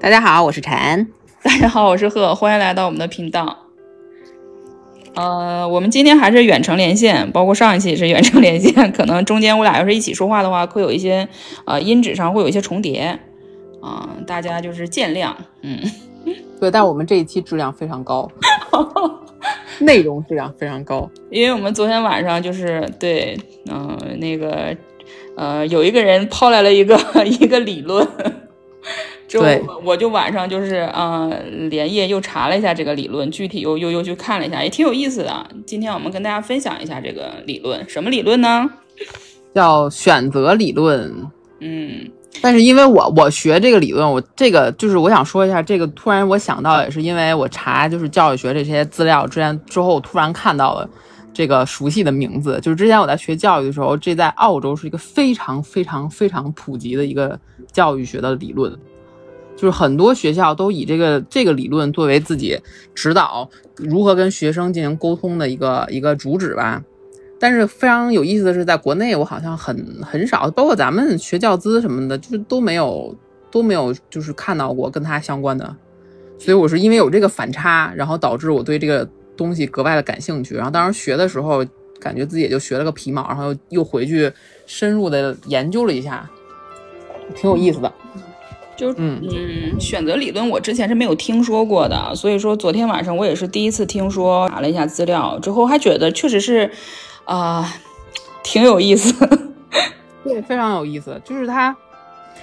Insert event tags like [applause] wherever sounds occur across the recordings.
大家好，我是陈。大家好，我是贺，欢迎来到我们的频道。呃，我们今天还是远程连线，包括上一期也是远程连线，可能中间我俩要是一起说话的话，会有一些呃音质上会有一些重叠啊、大家就是见谅。嗯，对，但我们这一期质量非常高，[laughs] 内容质量非常高。因为我们昨天晚上就是对，嗯、那个呃，有一个人抛来了一个 [laughs] 一个理论。之后对我就晚上就是嗯、呃连夜又查了一下这个理论，具体又又又去看了一下，也挺有意思的。今天我们跟大家分享一下这个理论，什么理论呢？叫选择理论。嗯但是因为我我学这个理论，我这个就是我想说一下，这个突然我想到也是因为我查就是教育学这些资料之前之后，突然看到了这个熟悉的名字，就是之前我在学教育的时候，这在澳洲是一个非常非常非常普及的一个教育学的理论。就是很多学校都以这个这个理论作为自己指导如何跟学生进行沟通的一个一个主旨吧。但是非常有意思的是，在国内我好像很很少，包括咱们学教资什么的，就是都没有都没有就是看到过跟它相关的。所以我是因为有这个反差，然后导致我对这个东西格外的感兴趣。然后当时学的时候，感觉自己也就学了个皮毛，然后又又回去深入的研究了一下，挺有意思的。就嗯嗯，选择理论我之前是没有听说过的，所以说昨天晚上我也是第一次听说，查了一下资料之后，还觉得确实是啊、挺有意思。[laughs] 对，非常有意思，就是他。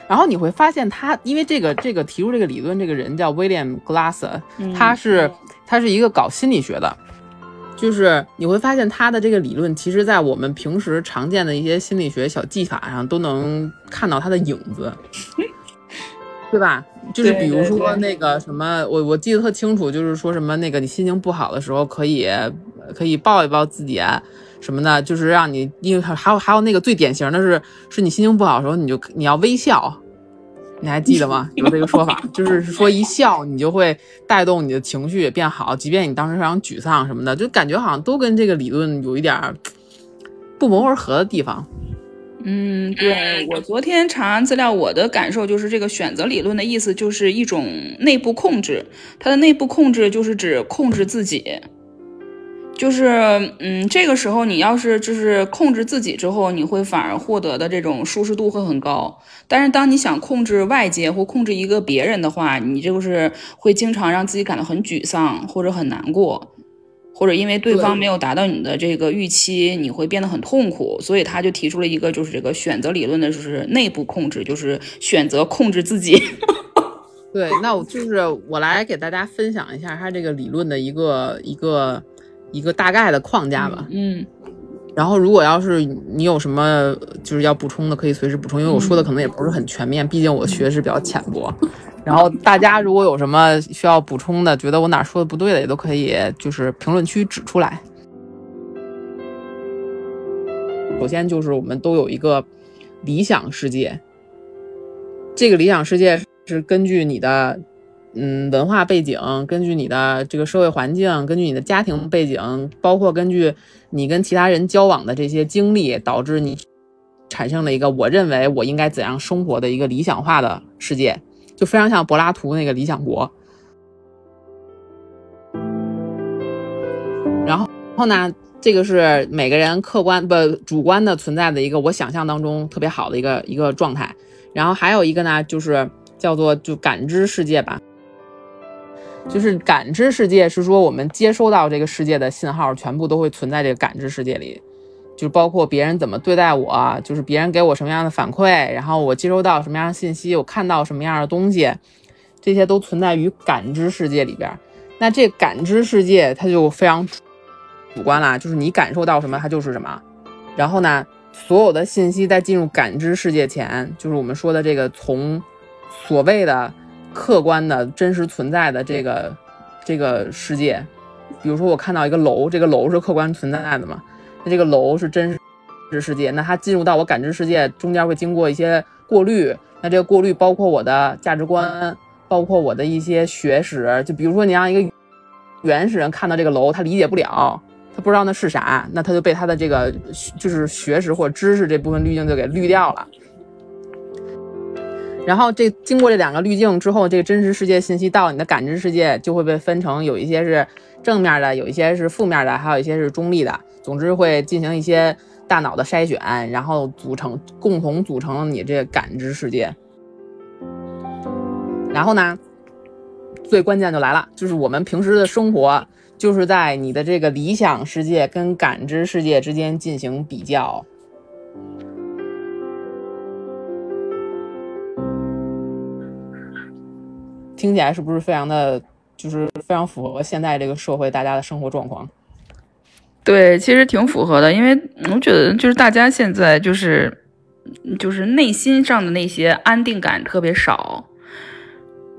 然后你会发现他，因为这个这个提出这个理论这个人叫 William Glasser，他是他是一个搞心理学的，就是你会发现他的这个理论，其实在我们平时常见的一些心理学小技法上都能看到他的影子，[laughs] 对吧？就是比如说那个什么，我我记得特清楚，就是说什么那个你心情不好的时候可以可以抱一抱自己啊。什么的，就是让你，因为还还有还有那个最典型的是，是你心情不好的时候，你就你要微笑，你还记得吗？有这个说法，就是说一笑你就会带动你的情绪也变好，即便你当时非常沮丧什么的，就感觉好像都跟这个理论有一点不谋而合的地方。嗯，对我昨天查完资料，我的感受就是这个选择理论的意思就是一种内部控制，它的内部控制就是指控制自己。就是，嗯，这个时候你要是就是控制自己之后，你会反而获得的这种舒适度会很高。但是当你想控制外界或控制一个别人的话，你就是会经常让自己感到很沮丧或者很难过，或者因为对方没有达到你的这个预期，你会变得很痛苦。所以他就提出了一个就是这个选择理论的，就是内部控制，就是选择控制自己。[laughs] 对，那我就是我来给大家分享一下他这个理论的一个一个一个大概的框架吧。嗯然后，如果要是你有什么就是要补充的，可以随时补充，因为我说的可能也不是很全面，毕竟我学识比较浅薄。然后大家如果有什么需要补充的，觉得我哪说的不对的，也都可以就是评论区指出来。首先就是我们都有一个理想世界，这个理想世界是根据你的嗯文化背景，根据你的这个社会环境，根据你的家庭背景，包括根据你跟其他人交往的这些经历，导致你产生了一个我认为我应该怎样生活的一个理想化的世界，就非常像柏拉图那个理想国。然后，然后呢，这个是每个人客观不主观的存在的一个我想象当中特别好的一个一个状态。然后还有一个呢，就是叫做就感知世界吧，就是感知世界是说我们接收到这个世界的信号，全部都会存在这个感知世界里，就包括别人怎么对待我，就是别人给我什么样的反馈，然后我接收到什么样的信息，我看到什么样的东西，这些都存在于感知世界里边。那这感知世界它就非常主观啦，就是你感受到什么，它就是什么。然后呢，所有的信息在进入感知世界前，就是我们说的这个从所谓的客观的真实存在的这个这个世界，比如说我看到一个楼，这个楼是客观存在的嘛，那这个楼是真实世界，那它进入到我感知世界中间会经过一些过滤，那这个过滤包括我的价值观，包括我的一些学识，就比如说你让一个原始人看到这个楼，他理解不了。他不知道那是啥，那他就被他的这个就是学识或知识这部分滤镜就给滤掉了。然后这经过这两个滤镜之后，这个真实世界信息到你的感知世界就会被分成有一些是正面的，有一些是负面的，还有一些是中立的。总之会进行一些大脑的筛选，然后组成共同组成你这感知世界。然后呢，最关键就来了，就是我们平时的生活就是在你的这个理想世界跟感知世界之间进行比较。听起来是不是非常的，就是非常符合现在这个社会大家的生活状况？对，其实挺符合的，因为我觉得就是大家现在就是就是内心上的那些安定感特别少。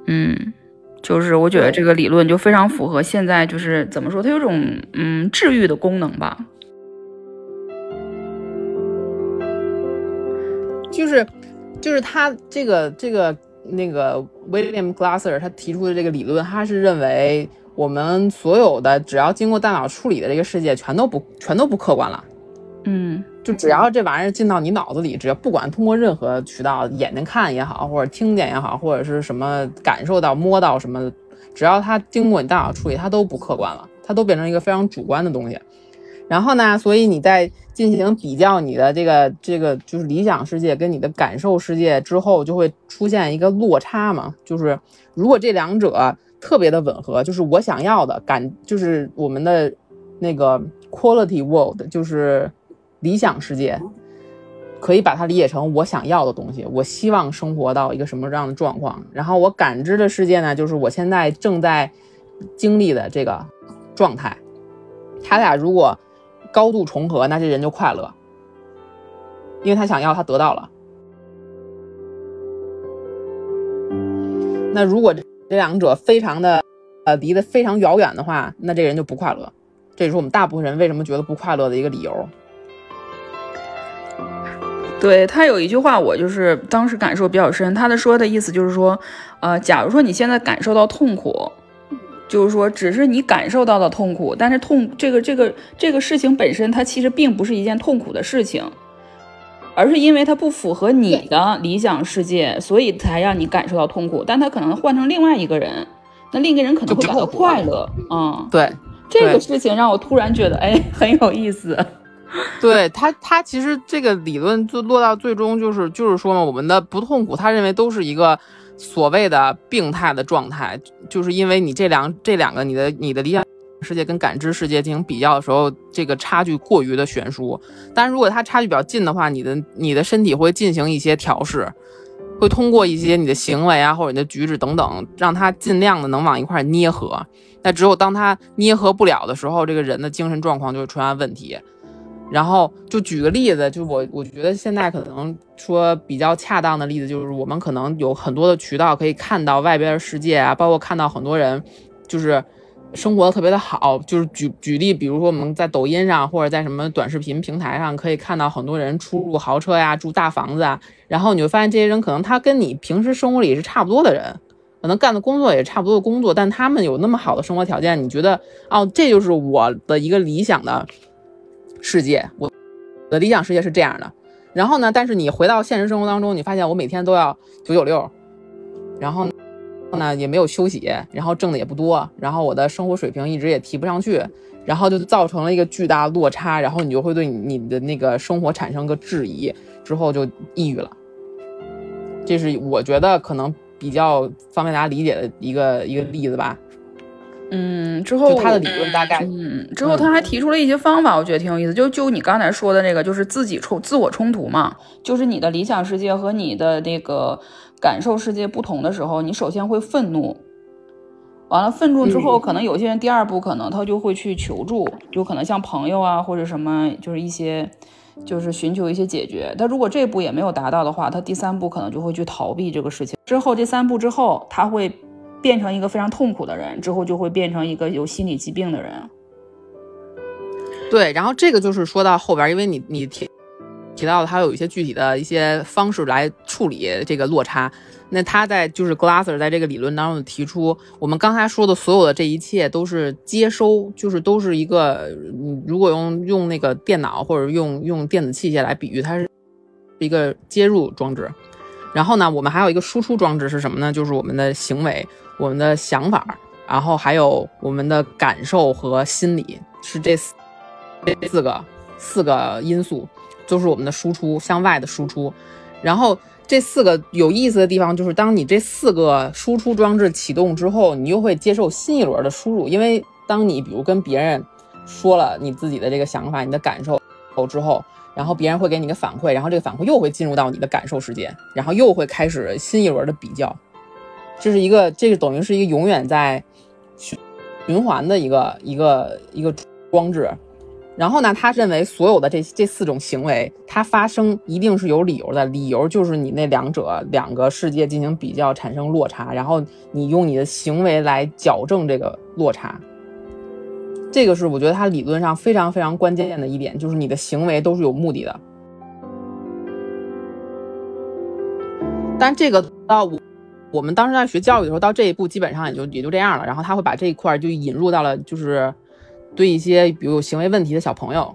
嗯，就是我觉得这个理论就非常符合现在，就是怎么说，它有种嗯治愈的功能吧。就是就是它这个这个。那个 William Glasser 他提出的这个理论，他是认为我们所有的只要经过大脑处理的这个世界，全都不全都不客观了。嗯，就只要这玩意儿进到你脑子里，只要不管通过任何渠道，眼睛看也好，或者听见也好，或者是什么感受到、摸到什么，只要它经过你大脑处理，它都不客观了，它都变成一个非常主观的东西。然后呢，所以你在进行比较你的这个这个就是理想世界跟你的感受世界之后，就会出现一个落差嘛。就是如果这两者特别的吻合，就是我想要的感，就是我们的那个 quality world，就是理想世界，可以把它理解成我想要的东西。我希望生活到一个什么样的状况？然后我感知的世界呢，就是我现在正在经历的这个状态。他俩如果高度重合，那这人就快乐，因为他想要，他得到了。那如果这两者非常的呃离得非常遥远的话，那这人就不快乐。这也是我们大部分人为什么觉得不快乐的一个理由。对他有一句话，我就是当时感受比较深。他的说的意思就是说，呃，假如说你现在感受到痛苦。就是说，只是你感受到的痛苦，但是痛这个这个这个事情本身，它其实并不是一件痛苦的事情，而是因为它不符合你的理想世界，所以才让你感受到痛苦。但他可能换成另外一个人，那另一个人可能会感到快乐。嗯，对，这个事情让我突然觉得，哎，很有意思。[laughs] 对他，他其实这个理论就落到最终就是就是说嘛，我们的不痛苦，他认为都是一个。所谓的病态的状态，就是因为你这两这两个你的你的理想世界跟感知世界进行比较的时候，这个差距过于的悬殊。但如果它差距比较近的话，你的你的身体会进行一些调试，会通过一些你的行为啊或者你的举止等等，让它尽量的能往一块捏合。那只有当它捏合不了的时候，这个人的精神状况就会出现问题。然后就举个例子，就我我觉得现在可能说比较恰当的例子，就是我们可能有很多的渠道可以看到外边的世界啊，包括看到很多人就是生活的特别的好。就是举举例，比如说我们在抖音上或者在什么短视频平台上可以看到很多人出入豪车呀，住大房子啊。然后你会发现这些人可能他跟你平时生活里是差不多的人，可能干的工作也差不多的工作，但他们有那么好的生活条件，你觉得哦，这就是我的一个理想的。世界，我的理想世界是这样的。然后呢，但是你回到现实生活当中，你发现我每天都要九九六，然后呢也没有休息，然后挣的也不多，然后我的生活水平一直也提不上去，然后就造成了一个巨大落差，然后你就会对你你的那个生活产生个质疑，之后就抑郁了。这是我觉得可能比较方便大家理解的一个一个例子吧。嗯，之后他的理论大概，嗯，之后他还提出了一些方法，我觉得挺有意思。就就你刚才说的那个，就是自己冲自我冲突嘛，就是你的理想世界和你的那个感受世界不同的时候，你首先会愤怒，完了愤怒之后，可能有些人第二步可能他就会去求助，就可能像朋友啊或者什么，就是一些就是寻求一些解决。他如果这步也没有达到的话，他第三步可能就会去逃避这个事情。之后这三步之后，他会。变成一个非常痛苦的人之后，就会变成一个有心理疾病的人。对，然后这个就是说到后边，因为你你提提到的他有一些具体的一些方式来处理这个落差。那他在就是 Glasser 在这个理论当中提出，我们刚才说的所有的这一切都是接收，就是都是一个，如果用用那个电脑或者用用电子器械来比喻，它是一个接入装置。然后呢，我们还有一个输出装置是什么呢？就是我们的行为、我们的想法，然后还有我们的感受和心理，是这四这四个四个因素，就是我们的输出向外的输出。然后这四个有意思的地方就是，当你这四个输出装置启动之后，你又会接受新一轮的输入，因为当你比如跟别人说了你自己的这个想法、你的感受之后。然后别人会给你个反馈，然后这个反馈又会进入到你的感受世界，然后又会开始新一轮的比较，这是一个，这个等于是一个永远在循循环的一个一个一个装置。然后呢，他认为所有的这这四种行为，它发生一定是有理由的，理由就是你那两者两个世界进行比较产生落差，然后你用你的行为来矫正这个落差。这个是我觉得他理论上非常非常关键的一点，就是你的行为都是有目的的。但这个到我我们当时在学教育的时候，到这一步基本上也就也就这样了。然后他会把这一块就引入到了，就是对一些比如有行为问题的小朋友，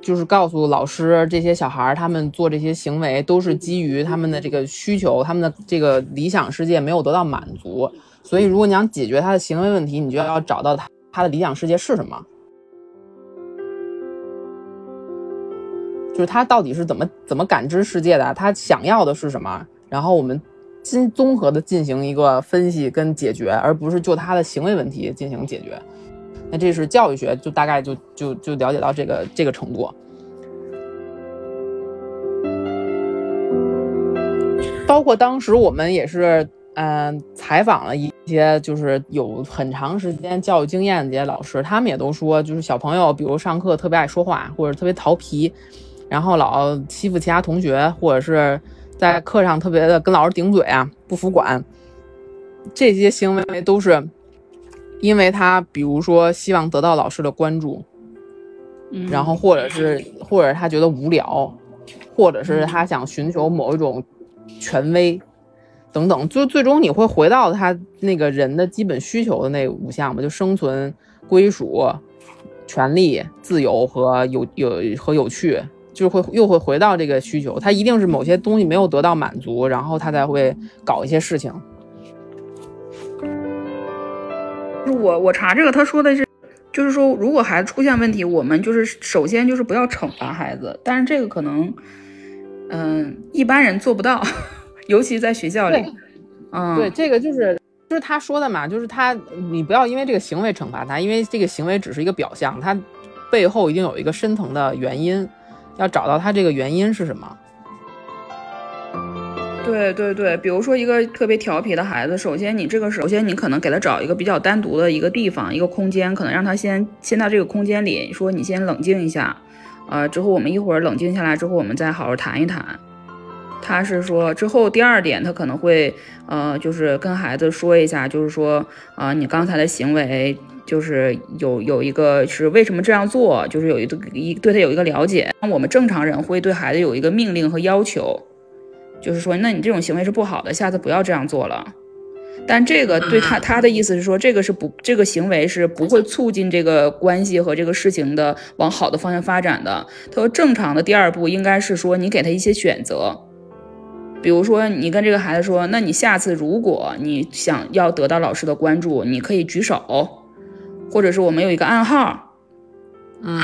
就是告诉老师这些小孩他们做这些行为都是基于他们的这个需求，他们的这个理想世界没有得到满足，所以如果你想解决他的行为问题，你就要找到他。他的理想世界是什么？就是他到底是怎么怎么感知世界的？他想要的是什么？然后我们进综合的进行一个分析跟解决，而不是就他的行为问题进行解决。那这是教育学，就大概就就就了解到这个这个程度。包括当时我们也是。嗯，采访了一些就是有很长时间教育经验的这些老师，他们也都说，就是小朋友，比如上课特别爱说话，或者特别调皮，然后老欺负其他同学，或者是在课上特别的跟老师顶嘴啊，不服管，这些行为都是因为他，比如说希望得到老师的关注，然后或者是或者他觉得无聊，或者是他想寻求某一种权威。等等，就最终你会回到他那个人的基本需求的那五项嘛，就生存、归属、权利、自由和有有和有趣，就会又会回到这个需求。他一定是某些东西没有得到满足，然后他才会搞一些事情。我我查这个，他说的是，就是说如果孩子出现问题，我们就是首先就是不要惩罚孩子，但是这个可能，嗯，一般人做不到。尤其在学校里，嗯，对，这个就是就是他说的嘛，就是他，你不要因为这个行为惩罚他，因为这个行为只是一个表象，他背后一定有一个深层的原因，要找到他这个原因是什么。对对对，比如说一个特别调皮的孩子，首先你这个首先你可能给他找一个比较单独的一个地方，一个空间，可能让他先先到这个空间里，说你先冷静一下，呃，之后我们一会儿冷静下来之后，我们再好好谈一谈。他是说之后第二点，他可能会呃，就是跟孩子说一下，就是说啊，你刚才的行为就是有有一个是为什么这样做，就是有一个一对他有一个了解。我们正常人会对孩子有一个命令和要求，就是说，那你这种行为是不好的，下次不要这样做了。但这个对他他的意思是说，这个是不这个行为是不会促进这个关系和这个事情的往好的方向发展的。他说，正常的第二步应该是说，你给他一些选择。比如说，你跟这个孩子说，那你下次如果你想要得到老师的关注，你可以举手，或者是我们有一个暗号，嗯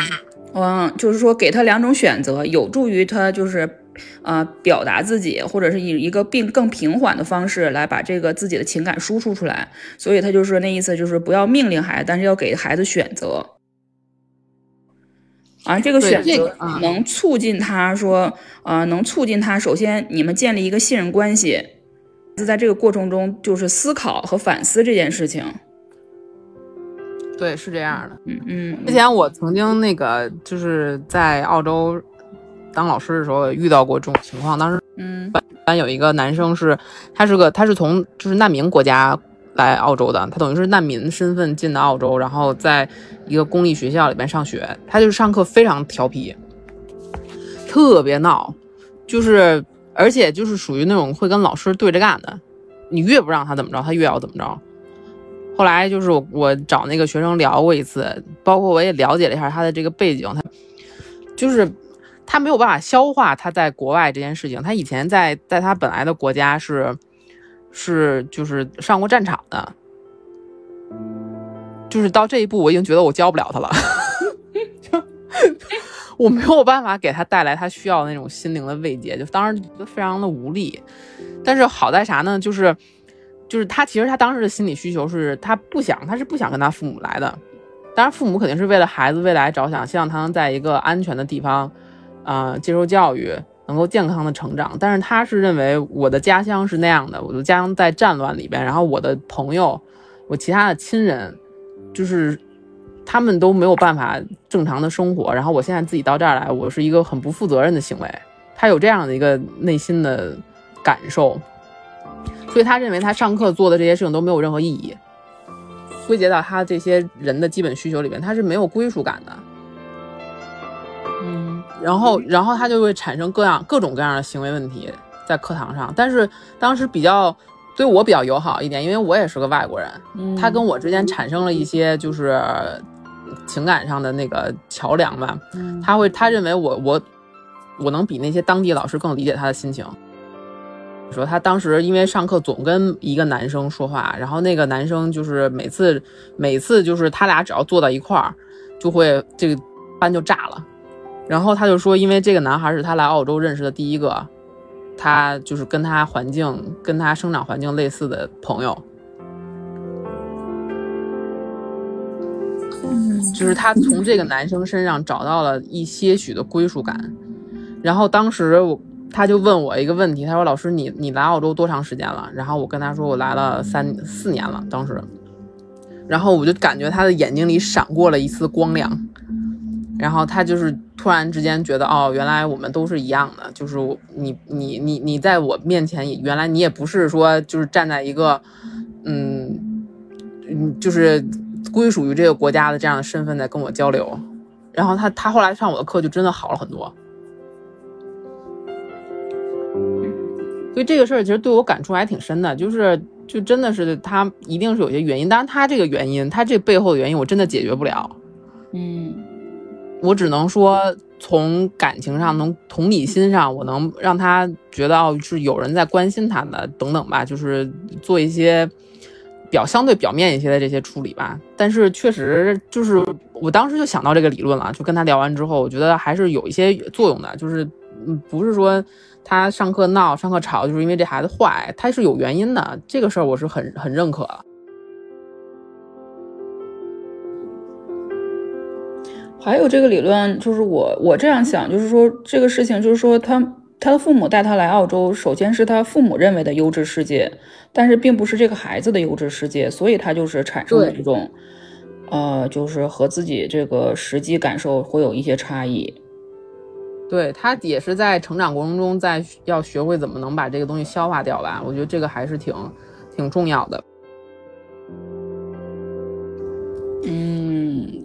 嗯，就是说给他两种选择，有助于他就是呃表达自己，或者是以一个并更平缓的方式来把这个自己的情感输出出来。所以他就是那意思，就是不要命令孩子，但是要给孩子选择。啊，这个选择能促进他说，呃，能促进他。首先，你们建立一个信任关系，就在这个过程中，就是思考和反思这件事情。对，是这样的。嗯嗯。之前我曾经那个就是在澳洲当老师的时候遇到过这种情况，当时嗯，班有一个男生是，他是个他是从就是难民国家。来澳洲的，他等于是难民身份进的澳洲，然后在一个公立学校里面上学。他就是上课非常调皮，特别闹，就是而且就是属于那种会跟老师对着干的。你越不让他怎么着，他越要怎么着。后来就是我我找那个学生聊过一次，包括我也了解了一下他的这个背景，他就是他没有办法消化他在国外这件事情。他以前在在他本来的国家是是就是上过战场的，就是到这一步，我已经觉得我教不了他了。[laughs] 我没有办法给他带来他需要的那种心灵的慰藉，就当时觉得非常的无力。但是好在啥呢？就是就是他其实他当时的心理需求是他不想，他是不想跟他父母来的。当然，父母肯定是为了孩子未来着想，希望他能在一个安全的地方，啊，接受教育，能够健康的成长。但是他是认为我的家乡是那样的，我的家乡在战乱里边，然后我的朋友，我其他的亲人，就是他们都没有办法正常的生活。然后我现在自己到这儿来，我是一个很不负责任的行为。他有这样的一个内心的感受，所以他认为他上课做的这些事情都没有任何意义。归结到他这些人的基本需求里面，他是没有归属感的，然后，然后他就会产生各样各种各样的行为问题在课堂上。但是当时比较对我比较友好一点，因为我也是个外国人，他跟我之间产生了一些就是情感上的那个桥梁吧。他会他认为我我我能比那些当地老师更理解他的心情。说他当时因为上课总跟一个男生说话，然后那个男生就是每次每次就是他俩只要坐到一块儿，就会这个班就炸了。然后他就说，因为这个男孩是他来澳洲认识的第一个，他就是跟他环境跟他生长环境类似的朋友，就是他从这个男生身上找到了一些许的归属感。然后当时我。他就问我一个问题，他说：“老师，你你来澳洲多长时间了？”然后我跟他说：“我来了三四年了。”当时，然后我就感觉他的眼睛里闪过了一丝光亮，然后他就是突然之间觉得：“哦，原来我们都是一样的，就是你你你你在我面前，原来你也不是说就是站在一个嗯嗯，就是归属于这个国家的这样的身份在跟我交流。”然后他他后来上我的课就真的好了很多。所以这个事儿其实对我感触还挺深的，就是就真的是他一定是有些原因，当然他这个原因，他这背后的原因我真的解决不了。嗯，我只能说从感情上、能同理心上，我能让他觉得是有人在关心他的等等吧，就是做一些表相对表面一些的这些处理吧。但是确实就是我当时就想到这个理论了，就跟他聊完之后，我觉得还是有一些作用的，就是不是说。他上课闹，上课吵，就是因为这孩子坏，他是有原因的。这个事儿我是很很认可。还有这个理论，就是我我这样想，就是说这个事情，就是说他他的父母带他来澳洲，首先是他父母认为的优质世界，但是并不是这个孩子的优质世界，所以他就是产生了这种，呃，就是和自己这个实际感受会有一些差异。对他也是在成长过程中，在要学会怎么能把这个东西消化掉吧。我觉得这个还是挺挺重要的。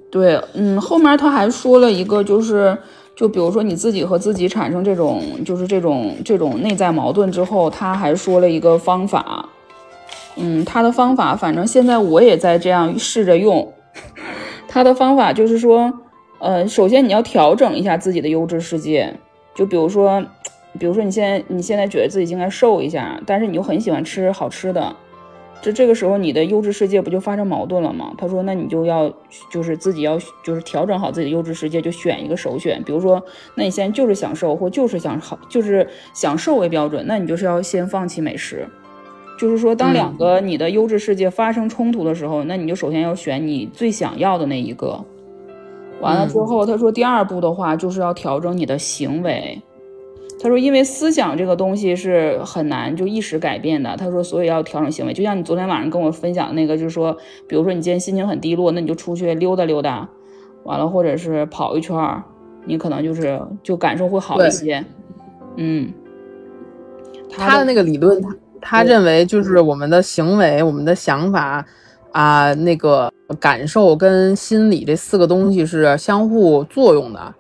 对，嗯，后面他还说了一个，就是就比如说你自己和自己产生这种就是这种这种内在矛盾之后，他还说了一个方法。嗯，他的方法，反正现在我也在这样试着用。[laughs] 他的方法就是说。呃，首先你要调整一下自己的优质世界，就比如说，比如说你现在你现在觉得自己应该瘦一下，但是你又很喜欢吃好吃的，这这个时候你的优质世界不就发生矛盾了吗？他说，那你就要就是自己要就是调整好自己的优质世界，就选一个首选，比如说，那你现在就是想瘦或就是想好就是想瘦为标准，那你就是要先放弃美食，就是说，当两个你的优质世界发生冲突的时候，那你就首先要选你最想要的那一个。完了之后，他说第二步的话就是要调整你的行为。他说，因为思想这个东西是很难就一时改变的。他说，所以要调整行为。就像你昨天晚上跟我分享那个，就是说，比如说你今天心情很低落，那你就出去溜达溜达，完了或者是跑一圈，你可能就是就感受会好一些。嗯，他的那个理论，他他认为就是我们的行为，我们的想法。啊，那个感受跟心理这四个东西是相互作用的。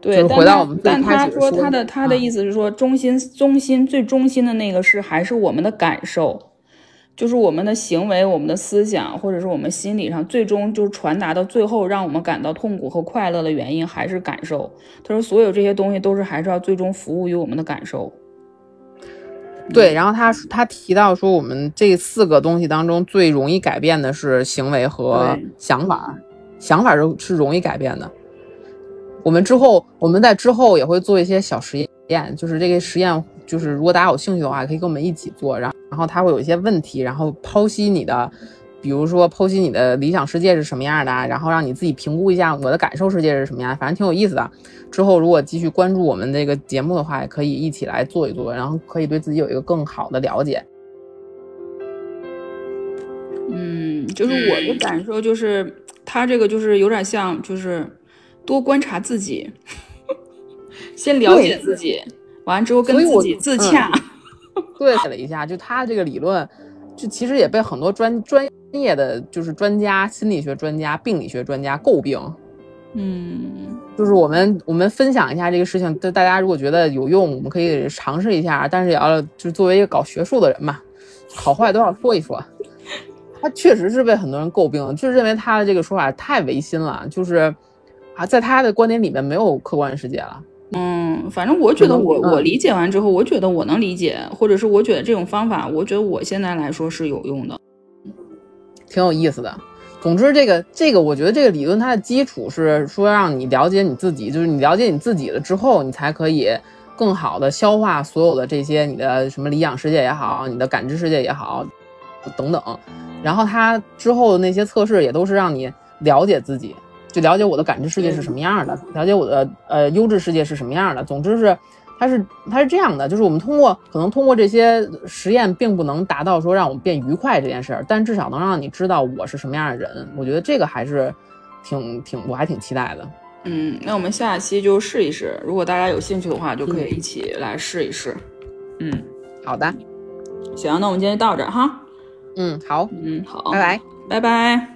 对，回到我们但他说他的他的意思是说，中心中心最中心的那个是还是我们的感受，就是我们的行为、我们的思想，或者是我们心理上，最终就是传达到最后，让我们感到痛苦和快乐的原因还是感受。他说，所有这些东西都是还是要最终服务于我们的感受。对，然后他他提到说，我们这四个东西当中最容易改变的是行为和想法，想法是是容易改变的。我们之后我们在之后也会做一些小实验，就是这个实验。就是如果大家有兴趣的话，可以跟我们一起做。然后，然后他会有一些问题，然后剖析你的，比如说剖析你的理想世界是什么样的，然后让你自己评估一下我的感受世界是什么样，反正挺有意思的。之后如果继续关注我们这个节目的话，也可以一起来做一做，然后可以对自己有一个更好的了解。嗯，就是我的感受就是，他这个就是有点像，就是多观察自己，[laughs] 先了解自己。完之后跟自己自洽，对了一下，就他这个理论，就其实也被很多专专业的就是专家、心理学专家、病理学专家诟病。嗯，就是我们我们分享一下这个事情，就大家如果觉得有用，我们可以尝试一下，但是也要就是作为一个搞学术的人嘛，好坏都要说一说。[laughs] 他确实是被很多人诟病，就认为他的这个说法太违心了，就是啊，在他的观点里面没有客观世界了。嗯，反正我觉得我我理解完之后，我觉得我能理解，或者是我觉得这种方法，我觉得我现在来说是有用的，挺有意思的。总之，这个这个，我觉得这个理论它的基础是说让你了解你自己，就是你了解你自己了之后，你才可以更好的消化所有的这些你的什么理想世界也好，你的感知世界也好，等等。然后它之后的那些测试也都是让你了解自己。就了解我的感知世界是什么样的，了解我的呃优质世界是什么样的。总之是，它是它是这样的，就是我们通过可能通过这些实验，并不能达到说让我们变愉快这件事儿，但至少能让你知道我是什么样的人。我觉得这个还是挺挺，我还挺期待的。嗯，那我们下期就试一试，如果大家有兴趣的话，就可以一起来试一试。嗯，好的，行，那我们今天到这儿哈。嗯，好，嗯好，拜拜，拜拜。